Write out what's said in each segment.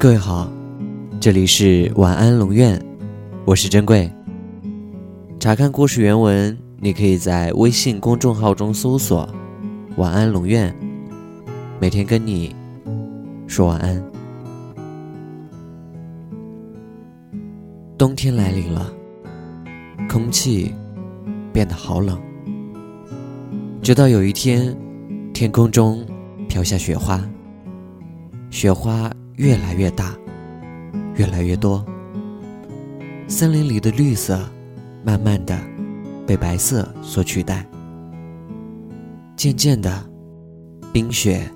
各位好，这里是晚安龙院，我是珍贵。查看故事原文，你可以在微信公众号中搜索“晚安龙院”，每天跟你说晚安。冬天来临了，空气变得好冷，直到有一天，天空中飘下雪花，雪花。越来越大，越来越多。森林里的绿色，慢慢的被白色所取代。渐渐的，冰雪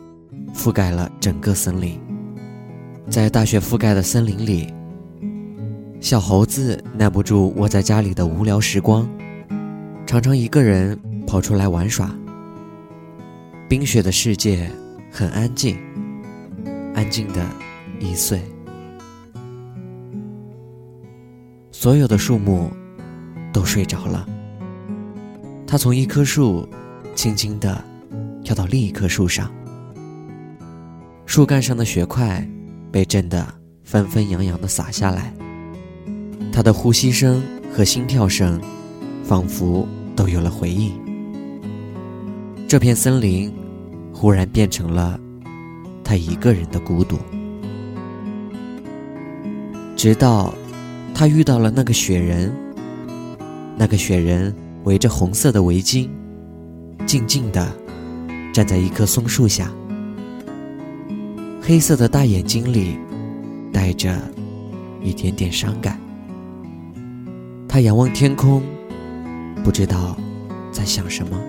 覆盖了整个森林。在大雪覆盖的森林里，小猴子耐不住窝在家里的无聊时光，常常一个人跑出来玩耍。冰雪的世界很安静，安静的。一岁，所有的树木都睡着了。他从一棵树轻轻地跳到另一棵树上，树干上的雪块被震得纷纷扬扬地洒下来。他的呼吸声和心跳声仿佛都有了回应。这片森林忽然变成了他一个人的孤独。直到，他遇到了那个雪人。那个雪人围着红色的围巾，静静地站在一棵松树下。黑色的大眼睛里带着一点点伤感。他仰望天空，不知道在想什么。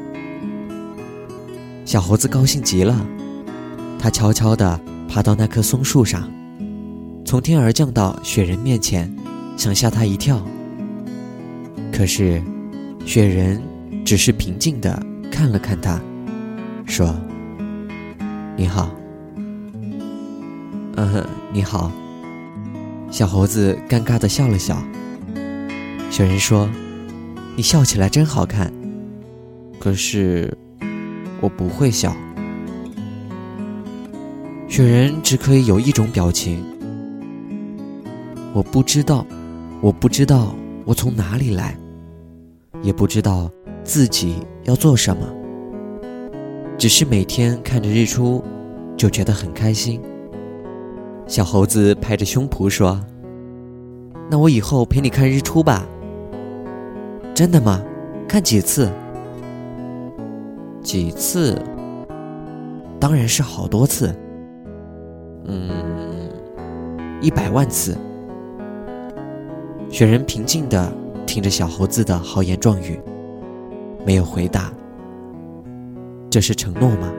小猴子高兴极了，他悄悄地爬到那棵松树上。从天而降到雪人面前，想吓他一跳。可是，雪人只是平静地看了看他，说：“你好。”“嗯，你好。”小猴子尴尬地笑了笑。雪人说：“你笑起来真好看。”可是，我不会笑。雪人只可以有一种表情。我不知道，我不知道我从哪里来，也不知道自己要做什么。只是每天看着日出，就觉得很开心。小猴子拍着胸脯说：“那我以后陪你看日出吧。”真的吗？看几次？几次？当然是好多次。嗯，一百万次。雪人平静地听着小猴子的豪言壮语，没有回答。这是承诺吗？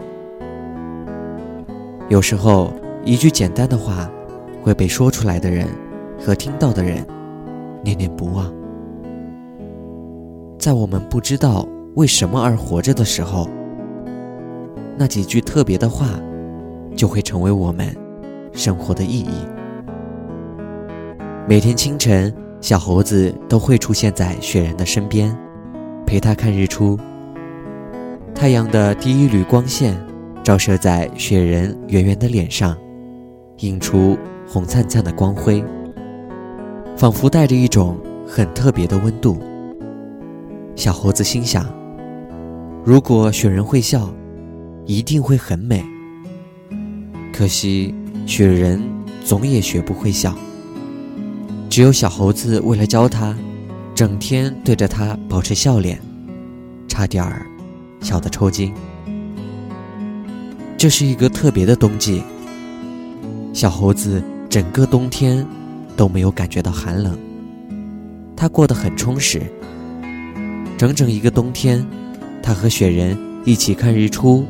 有时候，一句简单的话，会被说出来的人和听到的人念念不忘。在我们不知道为什么而活着的时候，那几句特别的话，就会成为我们生活的意义。每天清晨。小猴子都会出现在雪人的身边，陪他看日出。太阳的第一缕光线照射在雪人圆圆的脸上，映出红灿灿的光辉，仿佛带着一种很特别的温度。小猴子心想：如果雪人会笑，一定会很美。可惜雪人总也学不会笑。只有小猴子为了教他，整天对着他保持笑脸，差点儿笑得抽筋。这是一个特别的冬季，小猴子整个冬天都没有感觉到寒冷，他过得很充实。整整一个冬天，他和雪人一起看日出、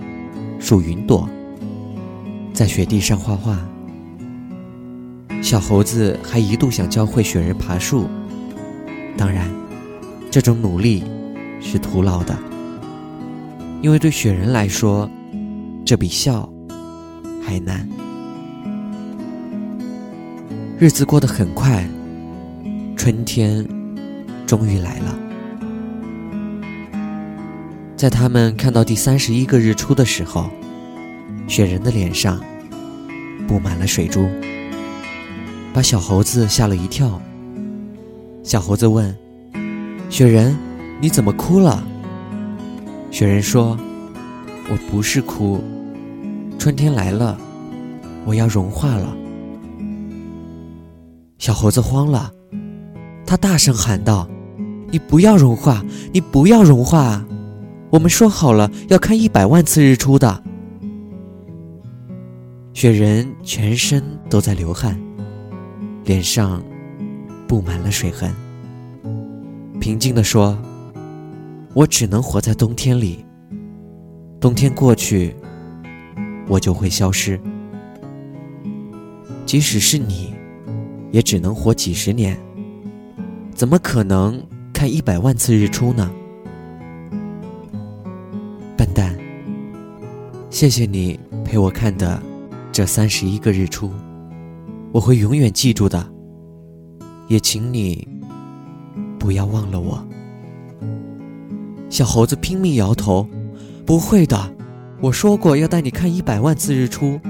数云朵，在雪地上画画。小猴子还一度想教会雪人爬树，当然，这种努力是徒劳的，因为对雪人来说，这比笑还难。日子过得很快，春天终于来了。在他们看到第三十一个日出的时候，雪人的脸上布满了水珠。把小猴子吓了一跳。小猴子问：“雪人，你怎么哭了？”雪人说：“我不是哭，春天来了，我要融化了。”小猴子慌了，他大声喊道：“你不要融化，你不要融化！我们说好了要看一百万次日出的。”雪人全身都在流汗，脸上布满了水痕。平静地说：“我只能活在冬天里。冬天过去，我就会消失。即使是你。”也只能活几十年，怎么可能看一百万次日出呢？笨蛋！谢谢你陪我看的这三十一个日出，我会永远记住的。也请你不要忘了我。小猴子拼命摇头：“不会的，我说过要带你看一百万次日出，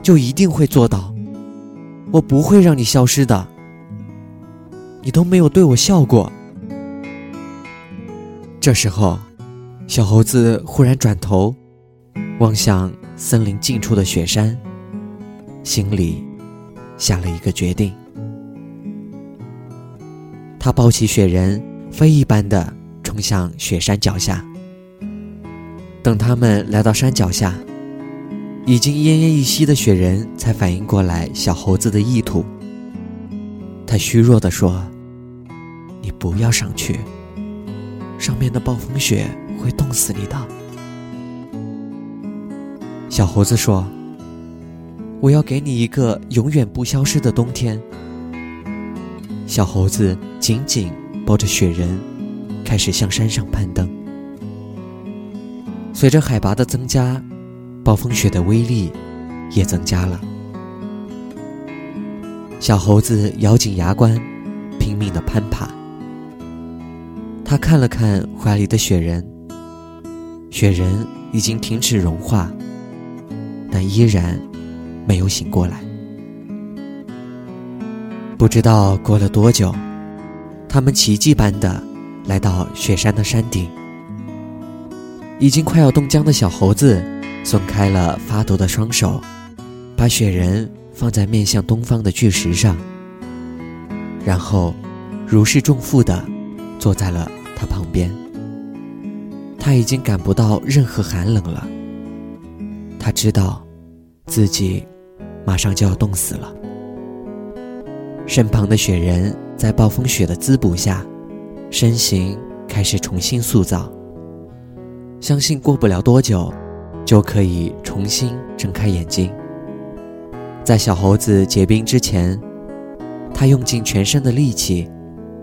就一定会做到。”我不会让你消失的，你都没有对我笑过。这时候，小猴子忽然转头，望向森林近处的雪山，心里下了一个决定。他抱起雪人，飞一般的冲向雪山脚下。等他们来到山脚下。已经奄奄一息的雪人才反应过来小猴子的意图。他虚弱地说：“你不要上去，上面的暴风雪会冻死你的。”小猴子说：“我要给你一个永远不消失的冬天。”小猴子紧紧抱着雪人，开始向山上攀登。随着海拔的增加。暴风雪的威力也增加了。小猴子咬紧牙关，拼命的攀爬。他看了看怀里的雪人，雪人已经停止融化，但依然没有醒过来。不知道过了多久，他们奇迹般的来到雪山的山顶。已经快要冻僵的小猴子。松开了发抖的双手，把雪人放在面向东方的巨石上，然后如释重负地坐在了他旁边。他已经感不到任何寒冷了，他知道自己马上就要冻死了。身旁的雪人在暴风雪的滋补下，身形开始重新塑造。相信过不了多久。就可以重新睁开眼睛。在小猴子结冰之前，他用尽全身的力气，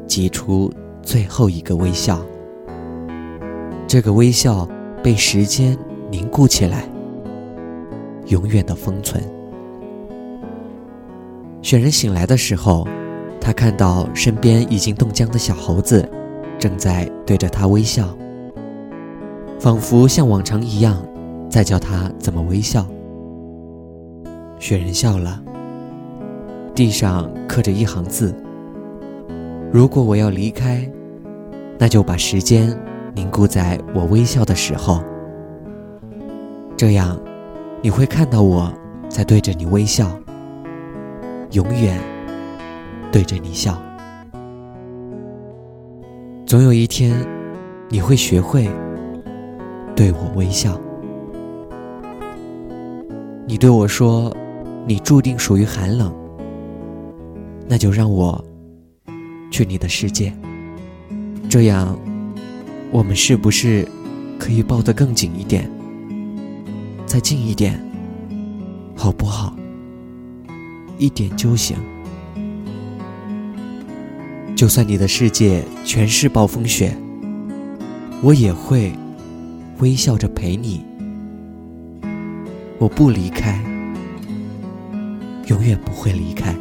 挤出最后一个微笑。这个微笑被时间凝固起来，永远的封存。雪人醒来的时候，他看到身边已经冻僵的小猴子，正在对着他微笑，仿佛像往常一样。在教他怎么微笑。雪人笑了，地上刻着一行字：“如果我要离开，那就把时间凝固在我微笑的时候。这样，你会看到我在对着你微笑，永远对着你笑。总有一天，你会学会对我微笑。”你对我说：“你注定属于寒冷，那就让我去你的世界。这样，我们是不是可以抱得更紧一点，再近一点，好不好？一点就行。就算你的世界全是暴风雪，我也会微笑着陪你。”我不离开，永远不会离开。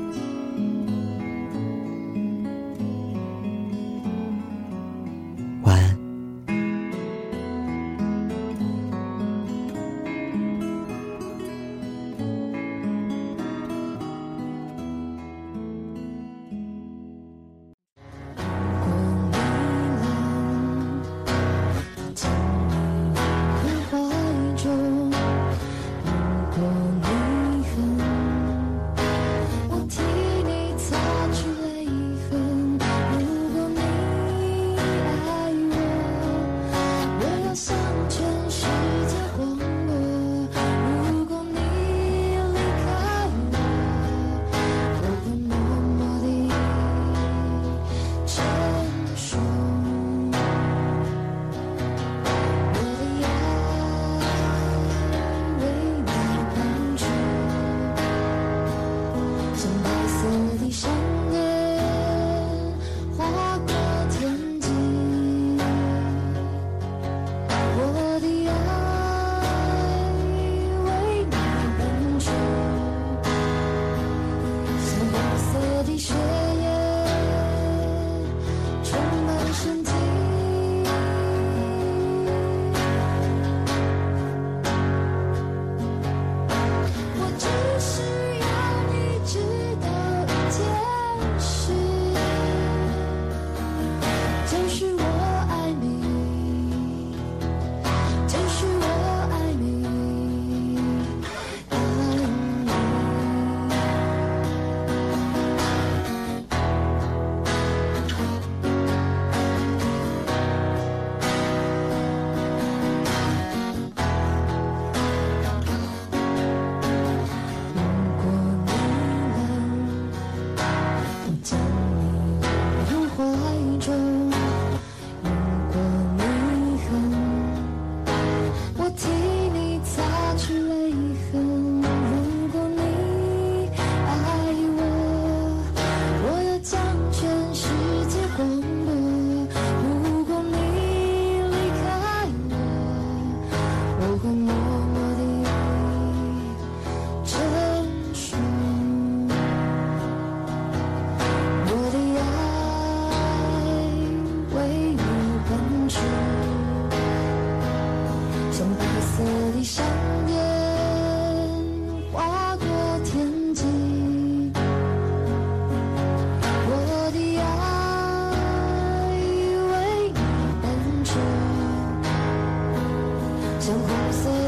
真实。像红色。